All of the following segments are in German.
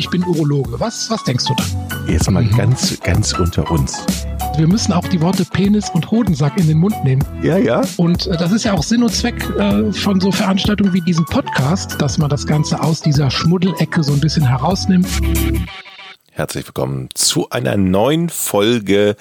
ich bin Urologe. Was, was denkst du dann? Jetzt mal ganz, ganz unter uns. Wir müssen auch die Worte Penis und Hodensack in den Mund nehmen. Ja, ja. Und äh, das ist ja auch Sinn und Zweck äh, von so Veranstaltungen wie diesem Podcast, dass man das Ganze aus dieser Schmuddelecke so ein bisschen herausnimmt. Herzlich willkommen zu einer neuen Folge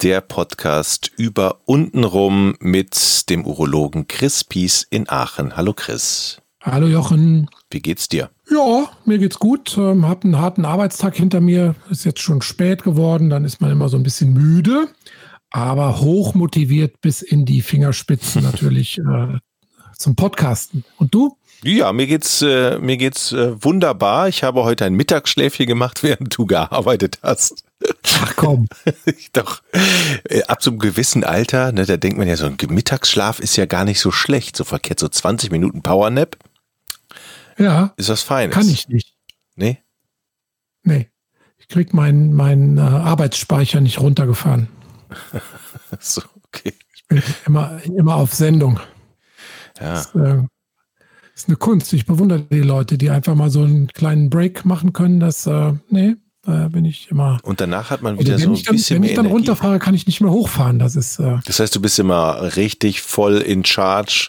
der Podcast über untenrum mit dem Urologen Chris Pies in Aachen. Hallo Chris. Hallo Jochen. Wie geht's dir? Ja, mir geht's gut. Ähm, hab einen harten Arbeitstag hinter mir. Ist jetzt schon spät geworden. Dann ist man immer so ein bisschen müde, aber hoch motiviert bis in die Fingerspitzen natürlich äh, zum Podcasten. Und du? Ja, mir geht's äh, mir geht's äh, wunderbar. Ich habe heute ein Mittagsschläfchen gemacht, während du gearbeitet hast. Ach komm. Doch, äh, ab so einem gewissen Alter, ne, da denkt man ja, so ein Mittagsschlaf ist ja gar nicht so schlecht. So verkehrt so 20 Minuten Powernap. Ja. Ist was Feines. Kann ich nicht. Nee? Nee. Ich krieg meinen mein, äh, Arbeitsspeicher nicht runtergefahren. so, okay. Ich bin immer, immer auf Sendung. Ja. Das, äh, ist eine Kunst. Ich bewundere die Leute, die einfach mal so einen kleinen Break machen können. Das, äh, nee, da bin ich immer. Und danach hat man wieder Also so wenn ein ich dann, bisschen wenn ich dann Energie. runterfahre, kann ich nicht mehr hochfahren. Das ist äh, Das heißt, du bist immer richtig voll in Charge.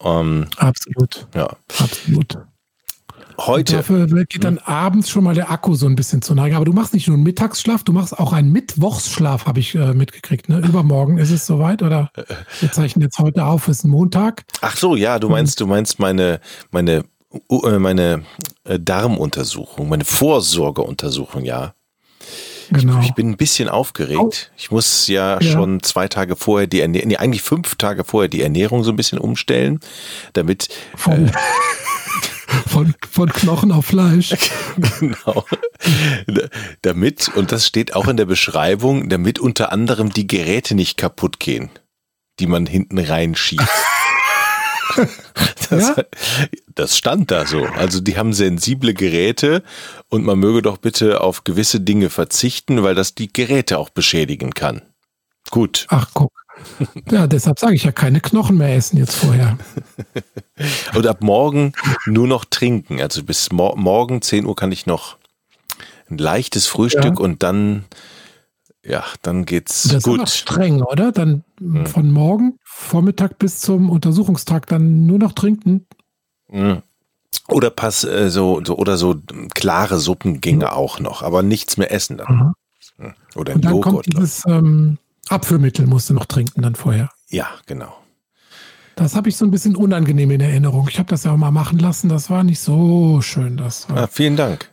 Ähm, absolut, ja. absolut. Heute, Dafür geht dann abends schon mal der Akku so ein bisschen zur Neige. Aber du machst nicht nur einen Mittagsschlaf, du machst auch einen Mittwochsschlaf, habe ich äh, mitgekriegt. Ne? Übermorgen ist es soweit oder wir zeichnen jetzt heute auf, ist ein Montag. ach so, ja, du meinst, du meinst meine, meine, äh, meine äh, Darmuntersuchung, meine Vorsorgeuntersuchung, ja. Genau. Ich bin ein bisschen aufgeregt. Ich muss ja, Ja. schon zwei Tage vorher die Ernährung, nee, eigentlich fünf Tage vorher die Ernährung so ein bisschen umstellen, damit Von, von, von Knochen auf Fleisch. Genau. damit, und das steht auch in der Beschreibung, damit unter anderem die Geräte nicht kaputt gehen, die man hinten reinschiebt. Das, Ja? das stand da so. Also die haben sensible Geräte und man möge doch bitte auf gewisse Dinge verzichten, weil das die Geräte auch beschädigen kann. Gut. Ach, guck. Ja, deshalb sage ich ja keine Knochen mehr essen jetzt vorher. Und ab morgen nur noch trinken. Also bis mor morgen 10 Uhr kann ich noch ein leichtes Frühstück Ja. und dann, ja, dann geht's Das ist aber gut. streng, oder? Dann Hm. von morgen, Vormittag bis zum Untersuchungstag dann nur noch trinken. Mhm. Oder pass äh, so, so oder so klare Suppen ginge auch noch, aber nichts mehr essen dann. Oder Mhm. ein Und dann Joghurt. kommt dieses ähm, Abführmittel, musst du noch trinken dann vorher. ja, genau. Das habe ich so ein bisschen unangenehm in Erinnerung. Ich habe das ja auch mal machen lassen. Das war nicht so schön. Das war, Ah, vielen Dank.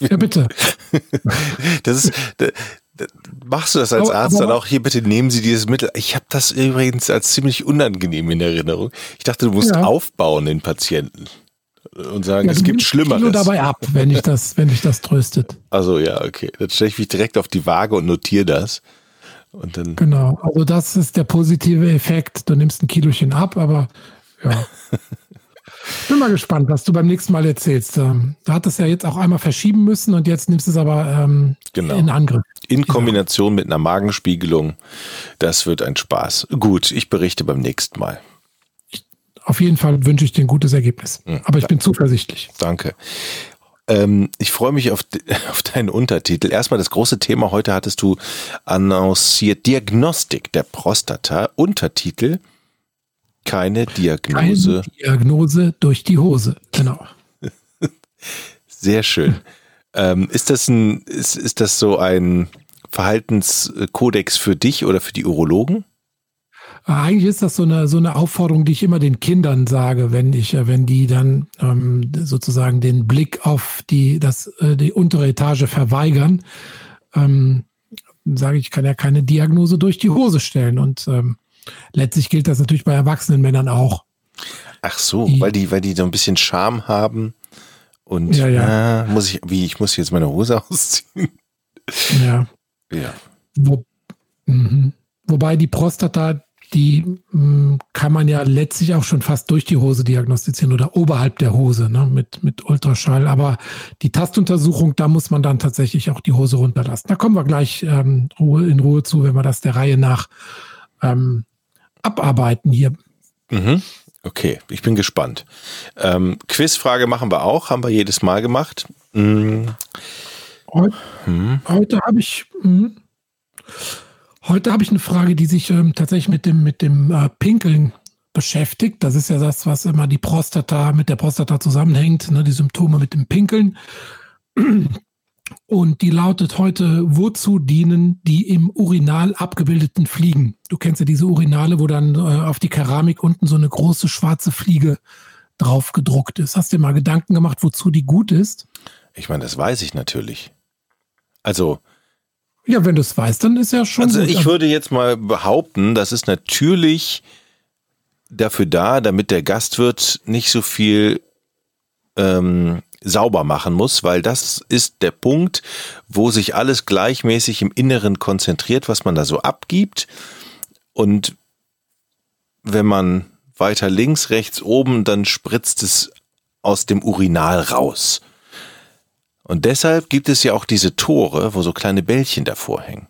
ja, bitte. Das ist, da, da, machst du das als Aber- Arzt aber- dann auch hier bitte nehmen Sie dieses Mittel. Ich habe das übrigens als ziemlich unangenehm in Erinnerung. Ich dachte, du musst Ja. aufbauen den Patienten und sagen, Ja, es gibt nimmst Kilo Schlimmeres. dabei ab, wenn ich das, wenn dich das tröstet. Also ja, okay. Dann stelle ich mich direkt auf die Waage und notiere das. Und dann Genau. Also das ist der positive Effekt. Du nimmst ein Kilochen ab, aber ja. Bin mal gespannt, was du beim nächsten Mal erzählst. Ähm, Du hattest ja jetzt auch einmal verschieben müssen und jetzt nimmst du es aber ähm, Genau. in Angriff. in Kombination mit einer Magenspiegelung, das wird ein Spaß. Gut, ich berichte beim nächsten Mal. Auf jeden Fall wünsche ich dir ein gutes Ergebnis. Hm, Aber ich bin zuversichtlich. Danke. Ähm, ich freue mich auf, auf deinen Untertitel. Erstmal das große Thema heute hattest du annonciert. Diagnostik der Prostata. Untertitel. Keine Diagnose. Keine Diagnose durch die Hose. Genau. Sehr schön. ähm, ist das ein, ist, ist das so ein Verhaltenskodex für dich oder für die Urologen? Eigentlich ist das so eine, so eine Aufforderung, die ich immer den Kindern sage, wenn ich, äh, wenn die dann ähm, sozusagen den Blick auf die, das, äh, die untere Etage verweigern, ähm, sage ich, ich kann ja keine Diagnose durch die Hose stellen. Und ähm, letztlich gilt das natürlich bei erwachsenen Männern auch. Ach so, Die- weil die, weil die so ein bisschen Charme haben und Ja, ja. äh, muss ich, wie, ich muss jetzt meine Hose ausziehen. Ja. Ja. Wo, mhm. Wobei die Prostata, die mh, kann man ja letztlich auch schon fast durch die Hose diagnostizieren oder oberhalb der Hose ne, mit, mit Ultraschall. Aber die Tastuntersuchung, da muss man dann tatsächlich auch die Hose runterlassen. Da kommen wir gleich ähm, Ruhe, in Ruhe zu, wenn wir das der Reihe nach ähm, abarbeiten hier. Mhm. Okay, ich bin gespannt. Ähm, Quizfrage machen wir auch, haben wir jedes Mal gemacht. Hm. Heute, hm. heute habe ich hm, heute habe ich eine Frage, die sich ähm, tatsächlich mit dem mit dem äh, Pinkeln beschäftigt. Das ist ja das, was immer die Prostata mit der Prostata zusammenhängt, ne, die Symptome mit dem Pinkeln. Und die lautet heute, wozu dienen die im Urinal abgebildeten Fliegen? Du kennst ja diese Urinale, wo dann äh, auf die Keramik unten so eine große schwarze Fliege drauf gedruckt ist. Hast du dir mal Gedanken gemacht, wozu die gut ist? Ich meine, das weiß ich natürlich. Also. Ja, wenn du es weißt, dann ist ja schon. Also gut. ich würde jetzt mal behaupten, das ist natürlich dafür da, damit der Gastwirt nicht so viel ähm, sauber machen muss, weil das ist der Punkt, wo sich alles gleichmäßig im Inneren konzentriert, was man da so abgibt. Und wenn man weiter links, rechts, oben, dann spritzt es aus dem Urinal raus. Und deshalb gibt es ja auch diese Tore, wo so kleine Bällchen davor hängen.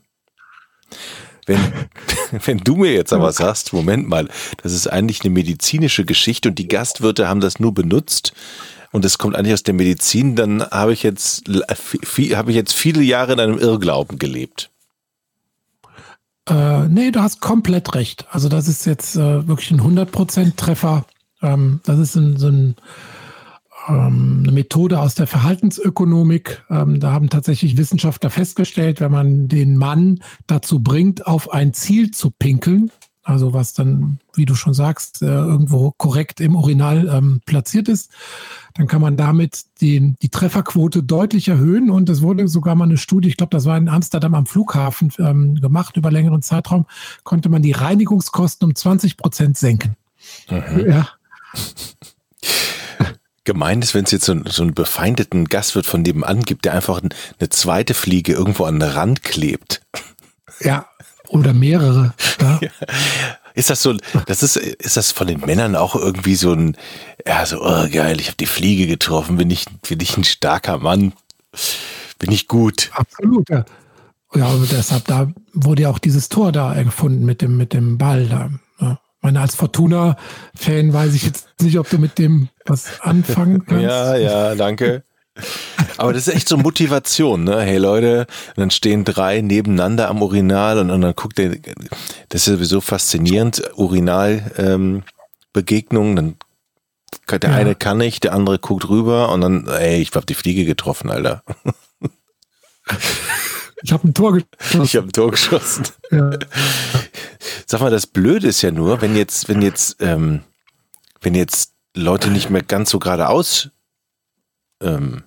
Wenn, wenn du mir jetzt aber sagst, Moment mal, das ist eigentlich eine medizinische Geschichte und die Gastwirte haben das nur benutzt, und es kommt eigentlich aus der Medizin, dann habe ich jetzt habe ich jetzt viele Jahre in einem Irrglauben gelebt. Äh, nee, du hast komplett recht. Also das ist jetzt äh, wirklich ein 100% Treffer. Ähm, das ist ein, so ein, eine Methode aus der Verhaltensökonomik. Ähm, da haben tatsächlich Wissenschaftler festgestellt, wenn man den Mann dazu bringt, auf ein Ziel zu pinkeln, also was dann, wie du schon sagst, äh, irgendwo korrekt im Urinal ähm, platziert ist, dann kann man damit den, die Trefferquote deutlich erhöhen. Und es wurde sogar mal eine Studie, ich glaube, das war in Amsterdam am Flughafen ähm, gemacht, über längeren Zeitraum, konnte man die Reinigungskosten um 20 Prozent senken. Mhm. Ja. Gemein ist, wenn es jetzt so, so einen befeindeten Gastwirt von nebenan gibt, der einfach eine zweite Fliege irgendwo an den Rand klebt. Ja, oder mehrere. Ja. Ist das so, das ist, ist das von den Männern auch irgendwie so ein, ja, so, oh geil, ich habe die Fliege getroffen, bin ich, bin ich ein starker Mann, bin ich gut. Absolut, ja. Ja, und deshalb, da wurde ja auch dieses Tor da gefunden mit dem, mit dem Ball da. Meine, als Fortuna-Fan weiß ich jetzt nicht, ob du mit dem was anfangen kannst. Ja, ja, danke. Aber das ist echt so Motivation, ne? Hey Leute, dann stehen drei nebeneinander am Urinal und, und dann guckt der, das ist sowieso faszinierend, Urinalbegegnungen, ähm, dann der ja. eine kann nicht, der andere guckt rüber und dann, ey, ich hab die Fliege getroffen, Alter. Ich habe ein Tor geschossen. Ich habe ein Tor geschossen. Ja. Sag mal, das Blöde ist ja nur, wenn jetzt, wenn jetzt, ähm, wenn jetzt Leute nicht mehr ganz so geradeaus ähm,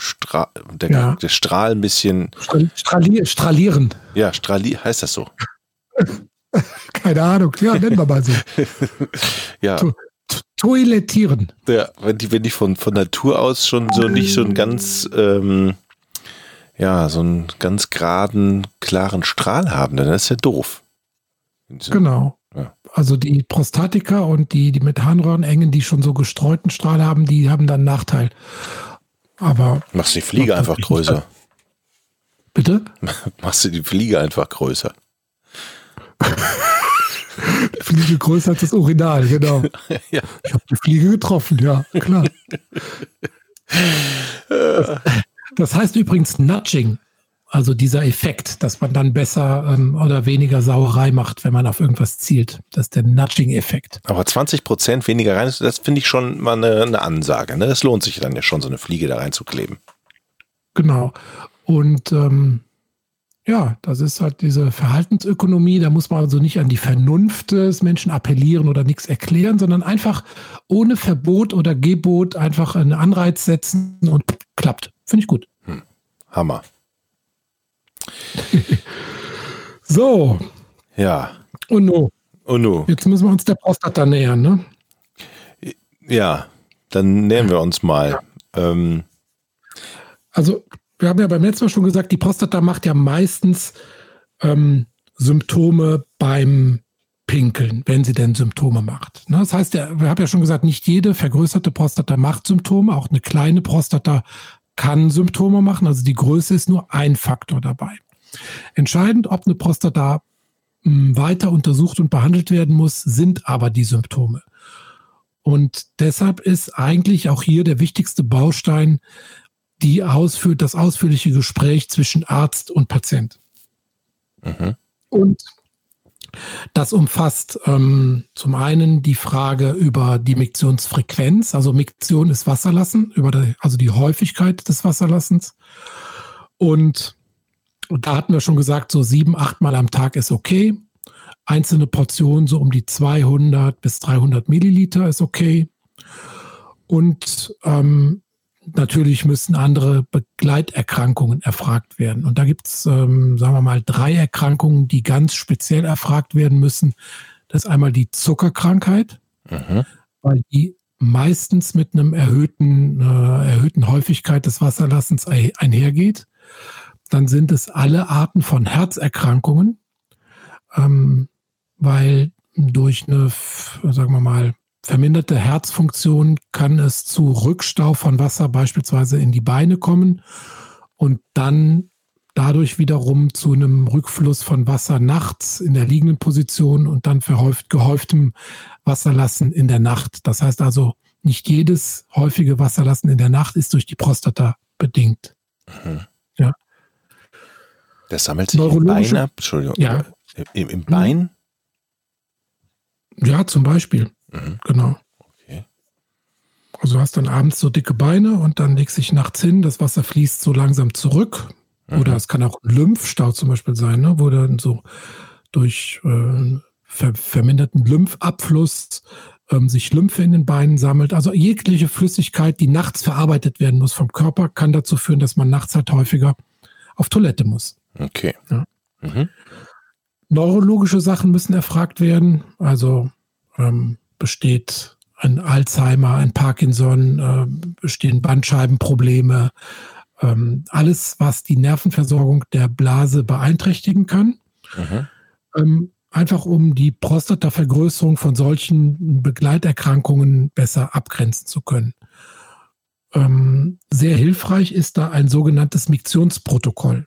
Stra der, ja. der Strahl ein bisschen. Strahli strahlieren. Ja, strahli heißt das so. Keine Ahnung, ja, nennen wir mal so. ja. To toilettieren. Ja, wenn die, wenn die von, von Natur aus schon so nicht so einen ganz, ähm, ja, so einen ganz geraden, klaren Strahl haben, dann ist ja doof. Genau. Ja. Also die Prostatiker und die, die mit Harnröhrenengen, die schon so gestreuten Strahl haben, die haben dann einen Nachteil. Aber. Machst du die Fliege einfach größer? Bitte? Machst du die Fliege einfach größer? die Fliege größer als das Urinal, genau. ja. Ich habe die Fliege getroffen, ja, klar. Das, das heißt übrigens Nudging. Also dieser Effekt, dass man dann besser ähm, oder weniger Sauerei macht, wenn man auf irgendwas zielt. Das ist der Nudging-Effekt. Aber 20 Prozent weniger rein, das finde ich schon mal eine, eine Ansage. Ne? Das lohnt sich dann ja schon, so eine Fliege da reinzukleben. Genau. Und ähm, ja, das ist halt diese Verhaltensökonomie. Da muss man also nicht an die Vernunft des Menschen appellieren oder nichts erklären, sondern einfach ohne Verbot oder Gebot einfach einen Anreiz setzen und klappt. Finde ich gut. Hm. Hammer. so. Ja. Uno. Uno. Jetzt müssen wir uns der Prostata nähern, ne? Ja, dann nähern wir uns mal. Ja. Ähm. Also, wir haben ja beim letzten Mal schon gesagt, die Prostata macht ja meistens ähm, Symptome beim Pinkeln, wenn sie denn Symptome macht. Ne? Das heißt, wir haben ja schon gesagt, nicht jede vergrößerte Prostata macht Symptome, auch eine kleine Prostata kann Symptome machen. Also die Größe ist nur ein Faktor dabei. Entscheidend, ob eine Prostata hm, weiter untersucht und behandelt werden muss, sind aber die Symptome. Und deshalb ist eigentlich auch hier der wichtigste Baustein die ausführt, das ausführliche Gespräch zwischen Arzt und Patient. Mhm. Und das umfasst ähm, zum einen die Frage über die Miktionsfrequenz, also Miktion ist Wasserlassen, über die, also die Häufigkeit des Wasserlassens. Und da hatten wir schon gesagt, so sieben, acht Mal am Tag ist okay. Einzelne Portionen so um die 200 bis 300 Milliliter ist okay. Und ähm, natürlich müssen andere Begleiterkrankungen erfragt werden. Und da gibt es, ähm, sagen wir mal, drei Erkrankungen, die ganz speziell erfragt werden müssen. Das ist einmal die Zuckerkrankheit, mhm. weil die meistens mit einem erhöhten, äh, erhöhten Häufigkeit des Wasserlassens einhergeht. Dann sind es alle Arten von Herzerkrankungen, ähm, weil durch eine, sagen wir mal, verminderte Herzfunktion kann es zu Rückstau von Wasser beispielsweise in die Beine kommen und dann dadurch wiederum zu einem Rückfluss von Wasser nachts in der liegenden Position und dann verhäuft, gehäuftem Wasserlassen in der Nacht. Das heißt also, nicht jedes häufige Wasserlassen in der Nacht ist durch die Prostata bedingt. Mhm. Ja. Das sammelt sich im Bein ab, Entschuldigung. Ja. Im, Im, Bein? Ja, zum Beispiel. Mhm. Genau. Okay. Also du hast dann abends so dicke Beine und dann legst dich nachts hin, das Wasser fließt so langsam zurück. Mhm. Oder es kann auch ein Lymphstau zum Beispiel sein, ne? wo dann so durch äh, ver verminderten Lymphabfluss ähm, sich Lymphe in den Beinen sammelt. Also jegliche Flüssigkeit, die nachts verarbeitet werden muss vom Körper, kann dazu führen, dass man nachts halt häufiger auf Toilette muss. Okay. Ja. Mhm. Neurologische Sachen müssen erfragt werden. Also ähm, besteht ein Alzheimer, ein Parkinson, äh, bestehen Bandscheibenprobleme, ähm, alles, was die Nervenversorgung der Blase beeinträchtigen kann. Mhm. Ähm, einfach um die Prostatavergrößerung von solchen Begleiterkrankungen besser abgrenzen zu können. Ähm, sehr hilfreich ist da ein sogenanntes Miktionsprotokoll.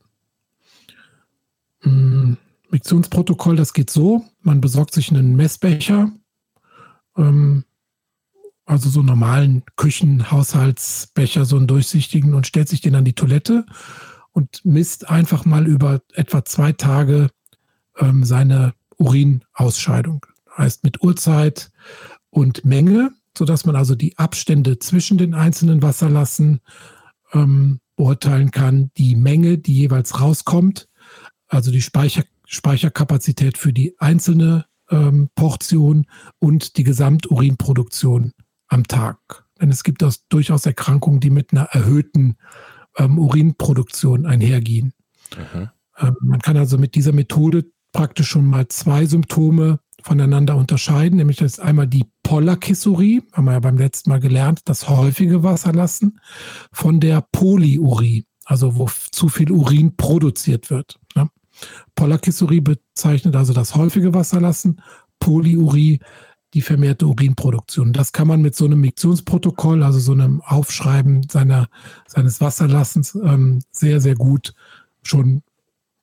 Ähm, Miktionsprotokoll, das geht so, man besorgt sich einen Messbecher, ähm, also so normalen Küchenhaushaltsbecher, so einen durchsichtigen und stellt sich den an die Toilette und misst einfach mal über etwa zwei Tage ähm, seine Urinausscheidung. Heißt mit Uhrzeit und Menge, sodass man also die Abstände zwischen den einzelnen Wasserlassen ähm, beurteilen kann, die Menge, die jeweils rauskommt, also die Speicher, Speicherkapazität für die einzelne ähm, Portion und die Gesamturinproduktion am Tag. Denn es gibt das durchaus Erkrankungen, die mit einer erhöhten ähm, Urinproduktion einhergehen. Mhm. Ähm, man kann also mit dieser Methode praktisch schon mal zwei Symptome voneinander unterscheiden, nämlich das ist einmal die Polakisurie, haben wir ja beim letzten Mal gelernt, das häufige Wasserlassen, von der Polyurie, also wo zu viel Urin produziert wird. Ne? Polakisurie bezeichnet also das häufige Wasserlassen, Polyurie die vermehrte Urinproduktion. Das kann man mit so einem Miktionsprotokoll, also so einem Aufschreiben seiner, seines Wasserlassens, ähm, sehr, sehr gut schon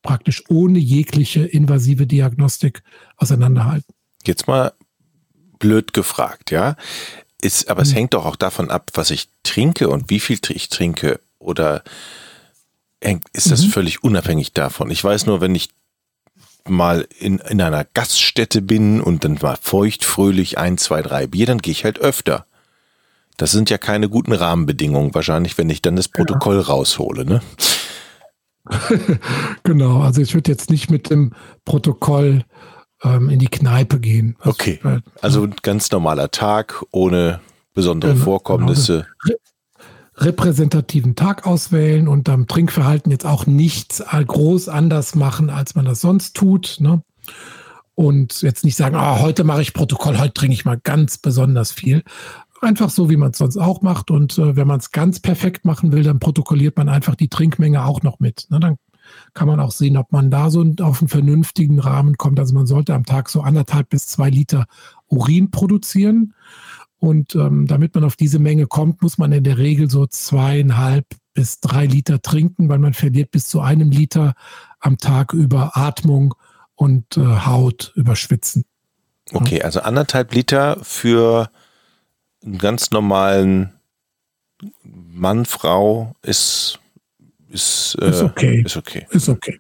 praktisch ohne jegliche invasive Diagnostik auseinanderhalten. Jetzt mal blöd gefragt, ja. Ist, aber es hm. hängt doch auch davon ab, was ich trinke und wie viel ich trinke. Oder ist das mhm. völlig unabhängig davon? Ich weiß nur, wenn ich mal in, in einer Gaststätte bin und dann mal feuchtfröhlich ein, zwei, drei Bier, dann gehe ich halt öfter. Das sind ja keine guten Rahmenbedingungen wahrscheinlich, wenn ich dann das Protokoll ja. raushole, ne? genau, also ich würde jetzt nicht mit dem Protokoll ähm, in die Kneipe gehen. Also, okay, also ein ganz normaler Tag ohne besondere genau, Vorkommnisse. Genau repräsentativen Tag auswählen und am Trinkverhalten jetzt auch nichts groß anders machen, als man das sonst tut. Ne? Und jetzt nicht sagen, oh, heute mache ich Protokoll, heute trinke ich mal ganz besonders viel. Einfach so, wie man es sonst auch macht. Und äh, wenn man es ganz perfekt machen will, dann protokolliert man einfach die Trinkmenge auch noch mit. Ne? Dann kann man auch sehen, ob man da so auf einen vernünftigen Rahmen kommt. Also man sollte am Tag so anderthalb bis zwei Liter Urin produzieren. Und ähm, damit man auf diese Menge kommt, muss man in der Regel so zweieinhalb bis drei Liter trinken, weil man verliert bis zu einem Liter am Tag über Atmung und äh, Haut, über Schwitzen. Okay, also anderthalb Liter für einen ganz normalen Mann, Frau ist, ist, äh, ist okay. Ist okay. Ist okay.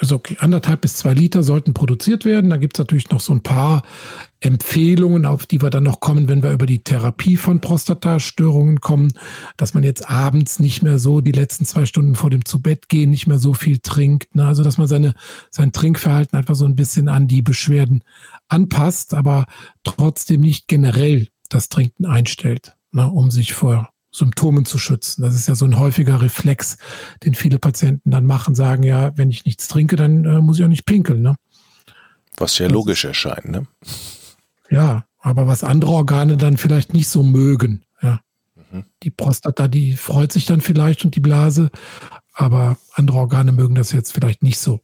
Ist okay. Anderthalb bis zwei Liter sollten produziert werden. Da gibt es natürlich noch so ein paar Empfehlungen, auf die wir dann noch kommen, wenn wir über die Therapie von Prostatastörungen kommen, dass man jetzt abends nicht mehr so die letzten zwei Stunden vor dem Zubettgehen nicht mehr so viel trinkt. Ne? Also dass man seine, sein Trinkverhalten einfach so ein bisschen an die Beschwerden anpasst, aber trotzdem nicht generell das Trinken einstellt, ne? um sich vor Symptomen zu schützen. Das ist ja so ein häufiger Reflex, den viele Patienten dann machen, sagen, ja, wenn ich nichts trinke, dann äh, muss ich auch nicht pinkeln. Ne? Was ja logisch erscheint, ne? Ja, aber was andere Organe dann vielleicht nicht so mögen. Ja. Mhm. Die Prostata, die freut sich dann vielleicht und die Blase, aber andere Organe mögen das jetzt vielleicht nicht so.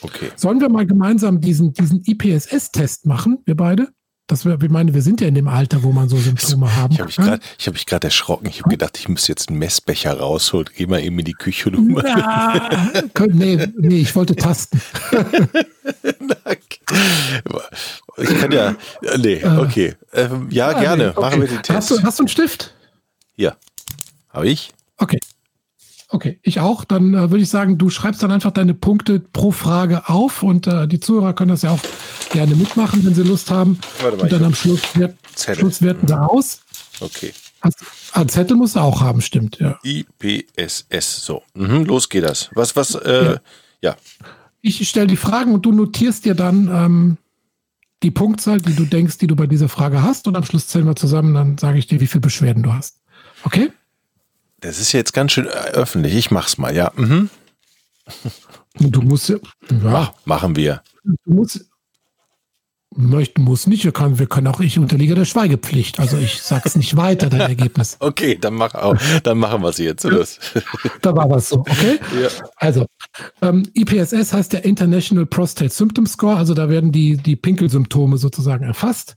Okay. Sollen wir mal gemeinsam diesen, diesen IPSS-Test machen, wir beide? Das wir, ich meine, wir sind ja in dem Alter, wo man so Symptome haben ich hab kann. ich habe mich gerade erschrocken. Ich habe gedacht, ich muss jetzt einen Messbecher rausholen. Geh mal eben in die Küche und Na, nee, nee, ich wollte tasten. ich kann ja, nee, äh. okay. Ähm, ja, ja, gerne. Nee, okay. Machen wir den Test. Hast du, hast du einen Stift? Ja. Habe ich? Okay. Okay, ich auch. Dann äh, würde ich sagen, du schreibst dann einfach deine Punkte pro Frage auf und äh, die Zuhörer können das ja auch gerne mitmachen, wenn sie Lust haben. Warte mal, und dann am Schluss, wert, Schluss werten wir aus. Okay. Hast, ah, Zettel musst du auch haben, stimmt, ja. IPSS, so. Mhm, los geht das. Was, was, äh, ja. ja. Ich stelle die Fragen und du notierst dir dann ähm, die Punktzahl, die du denkst, die du bei dieser Frage hast und am Schluss zählen wir zusammen, dann sage ich dir, wie viele Beschwerden du hast. Okay? Das ist jetzt ganz schön öffentlich. Ich mach's mal, ja. Mhm. Du musst ja. ja. Machen wir. Du musst. Möchten muss nicht. Wir können, wir können auch, ich unterliege der Schweigepflicht. Also ich sag's nicht weiter, dein Ergebnis. Okay, dann mach auch, dann machen wir es jetzt. Los. da war was so, okay? Ja. Also, ähm, IPSS heißt der International Prostate Symptom Score. Also da werden die, die Pinkelsymptome sozusagen erfasst.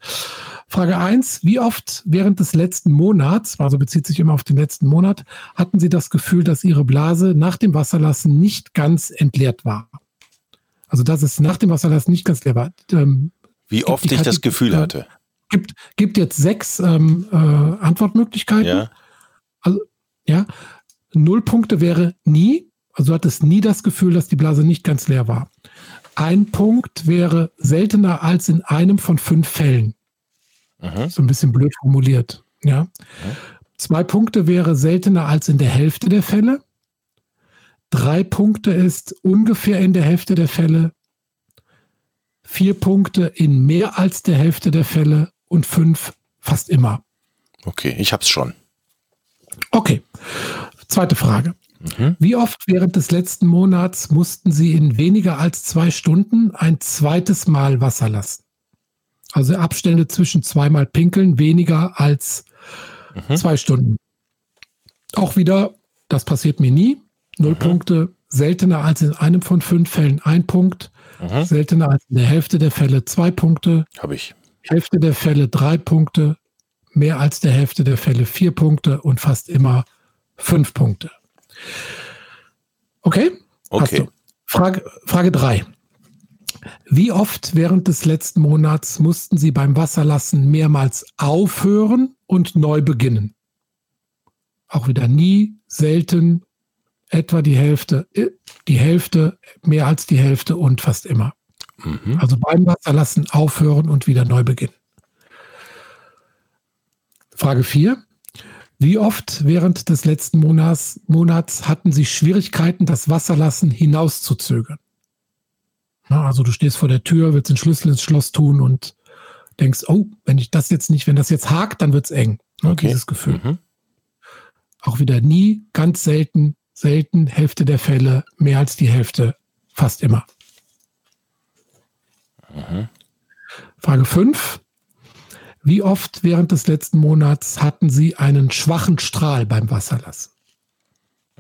Frage eins: Wie oft während des letzten Monats, also bezieht sich immer auf den letzten Monat, hatten Sie das Gefühl, dass Ihre Blase nach dem Wasserlassen nicht ganz entleert war? Also, dass es nach dem Wasserlassen nicht ganz leer war. Ähm, Wie oft ich, ich das Gefühl äh, hatte? Gibt, gibt jetzt sechs ähm, äh, Antwortmöglichkeiten. Ja. Also, ja. Null Punkte wäre nie. Also, du hattest nie das Gefühl, dass die Blase nicht ganz leer war. Ein Punkt wäre seltener als in einem von fünf Fällen. Mhm. So ein bisschen blöd formuliert. Ja. Mhm. Zwei Punkte wäre seltener als in der Hälfte der Fälle. Drei Punkte ist ungefähr in der Hälfte der Fälle. Vier Punkte in mehr als der Hälfte der Fälle und fünf fast immer. Okay, ich hab's schon. Okay. Zweite Frage. Mhm. Wie oft während des letzten Monats mussten Sie in weniger als zwei Stunden ein zweites Mal Wasser lassen? Also Abstände zwischen zweimal Pinkeln weniger als mhm. zwei Stunden. Auch wieder, das passiert mir nie. Null mhm. Punkte, seltener als in einem von fünf Fällen ein Punkt, mhm. seltener als in der Hälfte der Fälle zwei Punkte. Habe ich. Hälfte der Fälle drei Punkte, mehr als der Hälfte der Fälle vier Punkte und fast immer fünf Punkte. Okay? Okay. Frage, Frage drei. Wie oft während des letzten Monats mussten Sie beim Wasserlassen mehrmals aufhören und neu beginnen? Auch wieder nie, selten, etwa die Hälfte, äh, die Hälfte, mehr als die Hälfte und fast immer. Mhm. Also beim Wasserlassen aufhören und wieder neu beginnen. Frage 4. Wie oft während des letzten Monats, Monats hatten Sie Schwierigkeiten, das Wasserlassen hinauszuzögern? Also du stehst vor der Tür, willst den Schlüssel ins Schloss tun und denkst, oh, wenn ich das jetzt nicht, wenn das jetzt hakt, dann wird es eng. Ne, okay. Dieses Gefühl. Mhm. Auch wieder nie, ganz selten, selten, Hälfte der Fälle, mehr als die Hälfte, fast immer. Mhm. Frage 5. Wie oft während des letzten Monats hatten Sie einen schwachen Strahl beim Wasserlassen?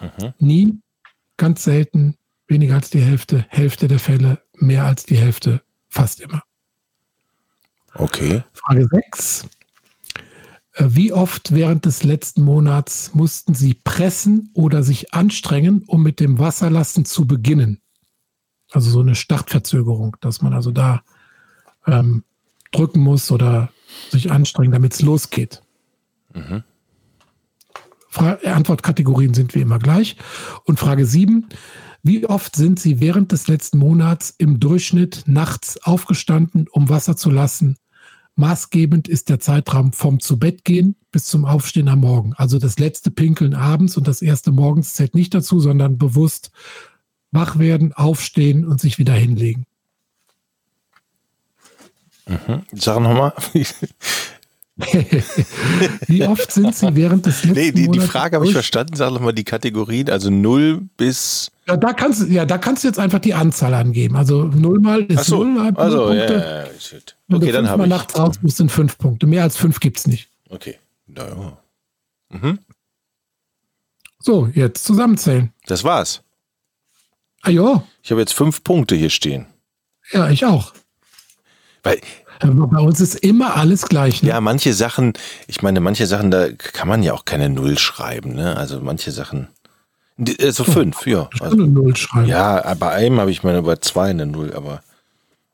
Mhm. Nie, ganz selten, weniger als die Hälfte, Hälfte der Fälle, mehr als die Hälfte, fast immer. Okay. Frage 6. Äh, wie oft während des letzten Monats mussten Sie pressen oder sich anstrengen, um mit dem Wasserlassen zu beginnen? Also so eine Startverzögerung, dass man also da ähm, drücken muss oder sich anstrengen, damit es losgeht. Mhm. Antwortkategorien sind wie immer gleich. Und Frage 7. Wie oft sind Sie während des letzten Monats im Durchschnitt nachts aufgestanden, um Wasser zu lassen? Maßgebend ist der Zeitraum vom Zubettgehen bis zum Aufstehen am Morgen. Also das letzte Pinkeln abends und das erste morgens zählt nicht dazu, sondern bewusst wach werden, aufstehen und sich wieder hinlegen. Mhm. Sag nochmal. Wie oft sind Sie während des letzten Nee, die, die Frage habe ich verstanden. Sag doch mal die Kategorien, also 0 bis. Ja, da kannst, ja, da kannst du jetzt einfach die Anzahl angeben. Also 0 mal ist so, 0. Also, ja, ja, ja. Wenn okay, dann habe ich. nachts raus musst, sind 5 Punkte. Mehr als 5 gibt es nicht. Okay. Naja. Mhm. So, jetzt zusammenzählen. Das war's. Ah ja. Ich habe jetzt 5 Punkte hier stehen. Ja, ich auch. Weil bei uns ist immer alles gleich. Ne? Ja, manche Sachen, ich meine, manche Sachen, da kann man ja auch keine Null schreiben. Ne? Also manche Sachen. Also fünf, ja. Also, eine Null schreiben. Ja, bei einem habe ich meine bei zwei eine Null, aber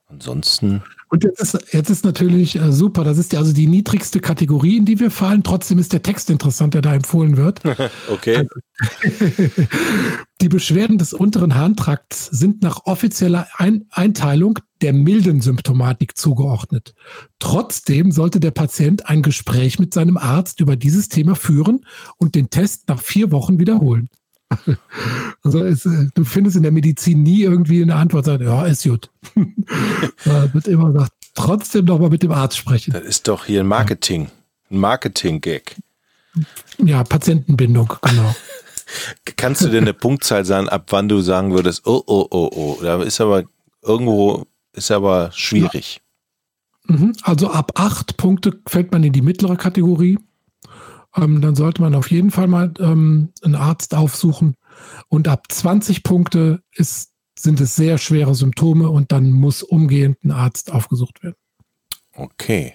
ansonsten. Und jetzt ist, jetzt ist natürlich äh, super, das ist ja also die niedrigste Kategorie, in die wir fallen. Trotzdem ist der Text interessant, der da empfohlen wird. okay. die Beschwerden des unteren Harntrakts sind nach offizieller Ein Einteilung der milden Symptomatik zugeordnet. Trotzdem sollte der Patient ein Gespräch mit seinem Arzt über dieses Thema führen und den Test nach vier Wochen wiederholen. Also es, äh, du findest in der Medizin nie irgendwie eine Antwort, sagt, ja, ist gut. da wird immer gesagt, trotzdem noch mal mit dem Arzt sprechen. Das ist doch hier ein Marketing, ein Marketing-Gag. Ja, Patientenbindung, genau. Kannst du denn eine Punktzahl sagen, ab wann du sagen würdest, oh, oh, oh, oh, da ist aber irgendwo, ist aber schwierig. Ja. Mhm. Also ab acht Punkte fällt man in die mittlere Kategorie ähm, dann sollte man auf jeden Fall mal ähm, einen Arzt aufsuchen. Und ab 20 Punkte ist, sind es sehr schwere Symptome und dann muss umgehend ein Arzt aufgesucht werden. Okay.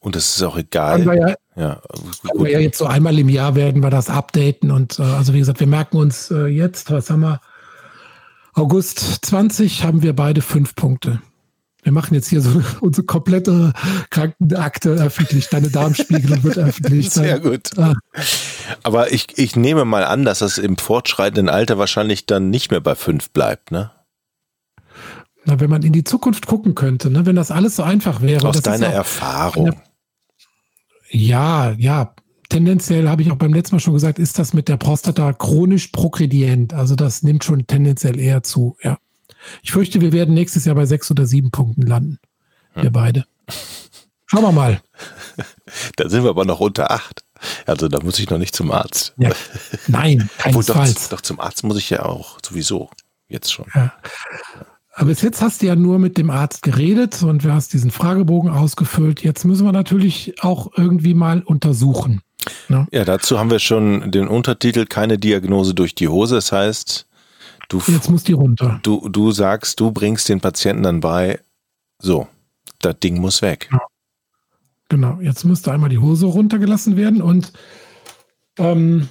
Und das ist auch egal. Wir ja, ja, wir ja jetzt so einmal im Jahr werden wir das updaten und äh, also wie gesagt, wir merken uns äh, jetzt, was haben wir? August 20 haben wir beide fünf Punkte wir machen jetzt hier so unsere komplette Krankenakte öffentlich, deine Darmspiegelung wird öffentlich. Sehr gut. Ah. Aber ich, ich nehme mal an, dass das im fortschreitenden Alter wahrscheinlich dann nicht mehr bei fünf bleibt, ne? Na, wenn man in die Zukunft gucken könnte, ne? wenn das alles so einfach wäre. Aus deiner Erfahrung. Eine, ja, ja. Tendenziell habe ich auch beim letzten Mal schon gesagt, ist das mit der Prostata chronisch progredient. Also das nimmt schon tendenziell eher zu, ja. Ich fürchte, wir werden nächstes Jahr bei sechs oder sieben Punkten landen. Wir hm. beide. Schauen wir mal. Da sind wir aber noch unter acht. Also da muss ich noch nicht zum Arzt. Ja. Nein, keinesfalls. Doch, doch, zum Arzt muss ich ja auch sowieso. Jetzt schon. Ja. Aber bis jetzt hast du ja nur mit dem Arzt geredet und du hast diesen Fragebogen ausgefüllt. Jetzt müssen wir natürlich auch irgendwie mal untersuchen. Ne? Ja, dazu haben wir schon den Untertitel Keine Diagnose durch die Hose. Das heißt, Du, Jetzt muss die runter. Du, du sagst, du bringst den Patienten dann bei, so, das Ding muss weg. Genau. genau. jetzt müsste einmal die Hose runtergelassen werden und ähm,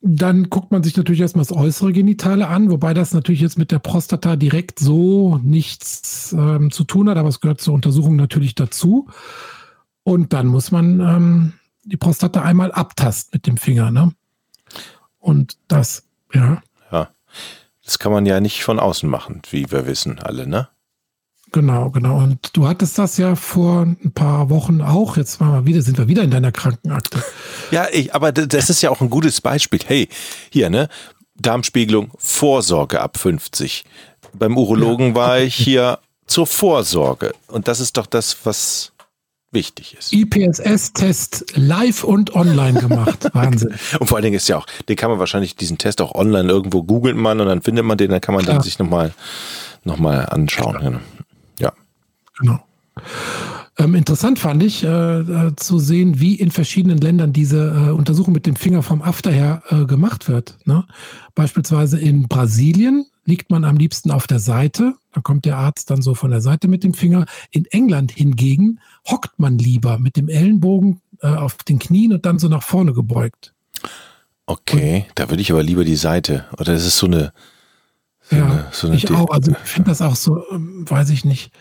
dann guckt man sich natürlich erstmal das äußere Genitale an, wobei das natürlich jetzt mit der Prostata direkt so nichts ähm, zu tun hat, aber es gehört zur Untersuchung natürlich dazu. Und dann muss man ähm, die Prostata einmal abtasten mit dem Finger. Ne? Und das, ja. Das kann man ja nicht von außen machen, wie wir wissen alle, ne? Genau, genau. Und du hattest das ja vor ein paar Wochen auch. Jetzt mal wir wieder, sind wir wieder in deiner Krankenakte. Ja, ich, aber das ist ja auch ein gutes Beispiel. Hey, hier, ne? Darmspiegelung, Vorsorge ab 50. Beim Urologen ja. war ich hier zur Vorsorge. Und das ist doch das, was wichtig ist. IPSS-Test live und online gemacht. Wahnsinn. Und vor allen Dingen ist ja auch, den kann man wahrscheinlich, diesen Test auch online irgendwo googelt man und dann findet man den, dann kann man Klar. dann sich nochmal noch anschauen. Genau. Ja. Genau. Ähm, interessant fand ich äh, äh, zu sehen, wie in verschiedenen Ländern diese äh, Untersuchung mit dem Finger vom After her äh, gemacht wird. Ne? Beispielsweise in Brasilien liegt man am liebsten auf der Seite. Da kommt der Arzt dann so von der Seite mit dem Finger. In England hingegen hockt man lieber mit dem Ellenbogen äh, auf den Knien und dann so nach vorne gebeugt. Okay, und, da würde ich aber lieber die Seite. Oder ist es so eine. So ja, eine, so eine ich auch. Also ich finde das auch so, ähm, weiß ich nicht.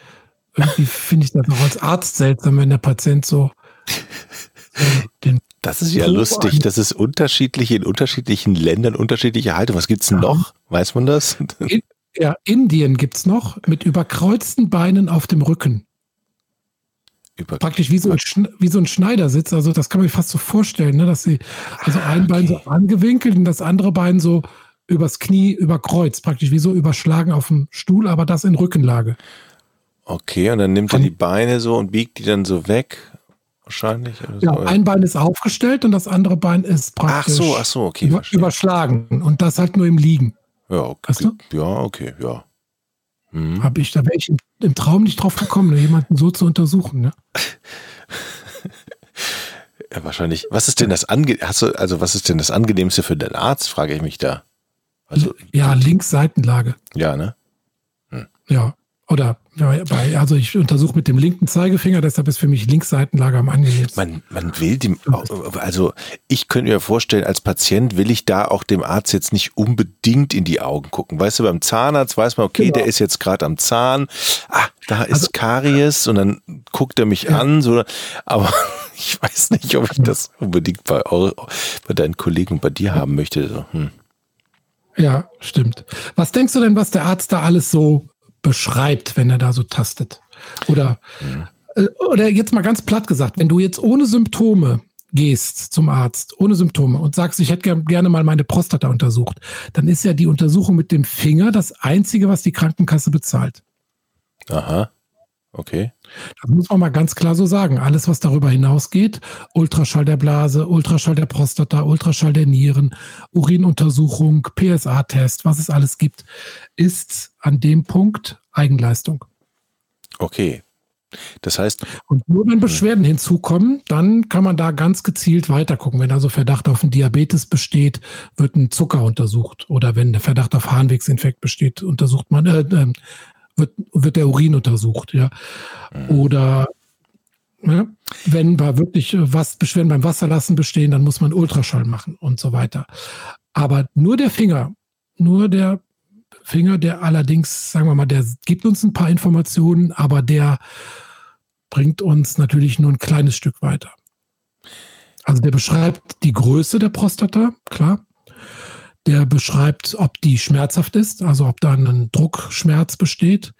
Irgendwie finde ich das auch als Arzt seltsam, wenn der Patient so den das ist ja Pro lustig, das ist unterschiedlich in unterschiedlichen Ländern, unterschiedliche Haltung. Was gibt's ja. noch? Weiß man das? In, ja, Indien gibt's noch mit überkreuzten Beinen auf dem Rücken. Über Praktisch wie so, ein, wie so ein Schneidersitz. Also das kann man sich fast so vorstellen, ne? dass sie also ah, ein okay. Bein so angewinkelt und das andere Bein so übers Knie überkreuzt, praktisch wie so überschlagen auf dem Stuhl, aber das in Rückenlage. Okay, und dann nimmt er die Beine so und biegt die dann so weg, wahrscheinlich. ja, so. ein Bein ist aufgestellt und das andere Bein ist praktisch ach so, ach so, okay, über, überschlagen und das halt nur im Liegen. Ja, okay. Weißt du? Ja, okay, ja. Hm. Habe ich, da wäre ich im, im, Traum nicht drauf gekommen, jemanden so zu untersuchen. Ne? ja, wahrscheinlich. Was ist denn das ange hast du, also was ist denn das angenehmste für den Arzt, frage ich mich da. Also, ja, Linksseitenlage. Ja, ne? Hm. Ja. Oder bei, also ich untersuche mit dem linken Zeigefinger, deshalb ist für mich Linksseitenlage am angenehmsten. Man, man will dem, also ich könnte mir vorstellen, als Patient will ich da auch dem Arzt jetzt nicht unbedingt in die Augen gucken. Weißt du, beim Zahnarzt weiß man, okay, genau. der ist jetzt gerade am Zahn, ah, da ist also, Karies und dann guckt er mich ja. an, so, aber ich weiß nicht, ob ich das unbedingt bei, bei deinen Kollegen und bei dir haben möchte. So, hm. Ja, stimmt. Was denkst du denn, was der Arzt da alles so beschreibt, wenn er da so tastet. Oder, mhm. äh, oder jetzt mal ganz platt gesagt, wenn du jetzt ohne Symptome gehst zum Arzt, ohne Symptome und sagst, ich hätte gerne mal meine Prostata untersucht, dann ist ja die Untersuchung mit dem Finger das Einzige, was die Krankenkasse bezahlt. Aha. Okay. Das muss man mal ganz klar so sagen. Alles, was darüber hinausgeht, Ultraschall der Blase, Ultraschall der Prostata, Ultraschall der Nieren, Urinuntersuchung, PSA-Test, was es alles gibt, ist an dem Punkt Eigenleistung. Okay. Das heißt. Und nur wenn Beschwerden hinzukommen, dann kann man da ganz gezielt weitergucken. Wenn also Verdacht auf einen Diabetes besteht, wird ein Zucker untersucht. Oder wenn der Verdacht auf Harnwegsinfekt besteht, untersucht man, äh, äh wird, wird der Urin untersucht, ja. Mhm. Oder ja, wenn da wirklich äh, was Beschwerden beim Wasserlassen bestehen, dann muss man Ultraschall machen und so weiter. Aber nur der Finger, nur der Finger, der allerdings, sagen wir mal, der gibt uns ein paar Informationen, aber der bringt uns natürlich nur ein kleines Stück weiter. Also der beschreibt die Größe der Prostata, klar. Der beschreibt, ob die schmerzhaft ist, also ob da ein Druckschmerz besteht.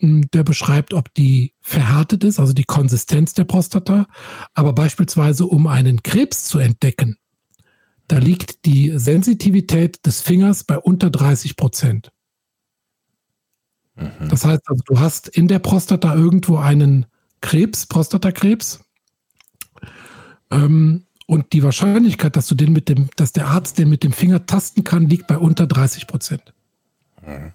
Hm, der beschreibt, ob die verhärtet ist, also die Konsistenz der Prostata. Aber beispielsweise, um einen Krebs zu entdecken, da liegt die Sensitivität des Fingers bei unter 30 Prozent. Mhm. Das heißt, also, du hast in der Prostata irgendwo einen Krebs, Prostatakrebs. Ähm, und die Wahrscheinlichkeit, dass du den mit dem, dass der Arzt den mit dem Finger tasten kann, liegt bei unter 30 Prozent. Mhm.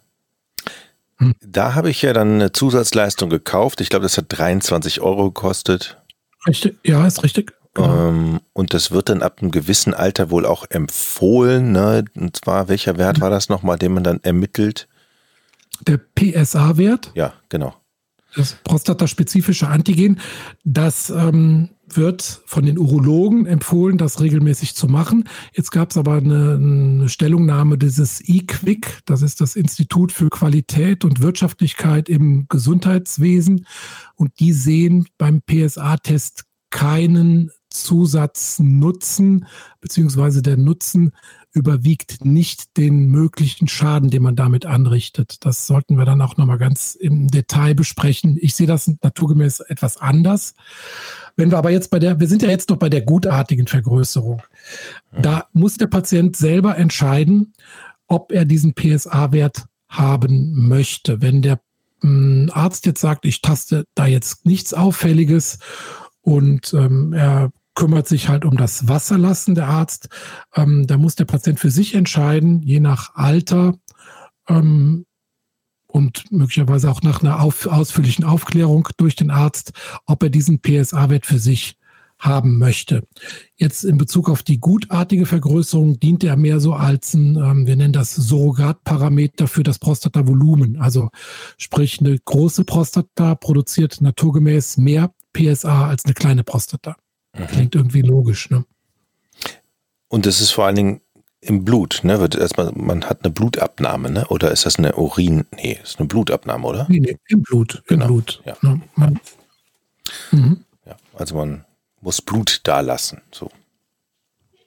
Hm. Da habe ich ja dann eine Zusatzleistung gekauft. Ich glaube, das hat 23 Euro gekostet. Richtig, ja, ist richtig. Genau. Ähm, und das wird dann ab einem gewissen Alter wohl auch empfohlen. Ne? Und zwar, welcher Wert war das nochmal, den man dann ermittelt? Der PSA-Wert. Ja, genau. Das prostataspezifische Antigen. Das ähm, wird von den Urologen empfohlen, das regelmäßig zu machen. Jetzt gab es aber eine, eine Stellungnahme dieses IQWIC, das ist das Institut für Qualität und Wirtschaftlichkeit im Gesundheitswesen. Und die sehen beim PSA-Test keinen Zusatznutzen, beziehungsweise der Nutzen überwiegt nicht den möglichen Schaden, den man damit anrichtet. Das sollten wir dann auch nochmal ganz im Detail besprechen. Ich sehe das naturgemäß etwas anders. Wenn wir aber jetzt bei der, wir sind ja jetzt noch bei der gutartigen Vergrößerung. Da muss der Patient selber entscheiden, ob er diesen PSA-Wert haben möchte. Wenn der hm, Arzt jetzt sagt, ich taste da jetzt nichts Auffälliges und ähm, er kümmert sich halt um das Wasserlassen der Arzt. Ähm, da muss der Patient für sich entscheiden, je nach Alter ähm, und möglicherweise auch nach einer auf, ausführlichen Aufklärung durch den Arzt, ob er diesen PSA-Wert für sich haben möchte. Jetzt in Bezug auf die gutartige Vergrößerung dient er mehr so als ein, ähm, wir nennen das Surrogatparameter für das Prostatavolumen. Also sprich, eine große Prostata produziert naturgemäß mehr PSA als eine kleine Prostata. Mhm. Klingt irgendwie logisch, ne? Und das ist vor allen Dingen im Blut, ne? Wird erstmal, man hat eine Blutabnahme, ne? Oder ist das eine Urin? Nee, ist eine Blutabnahme, oder? Nee, nee im Blut. Im genau. Blut. Ja. Ne? Man, mhm. ja. Also man muss Blut dalassen. So.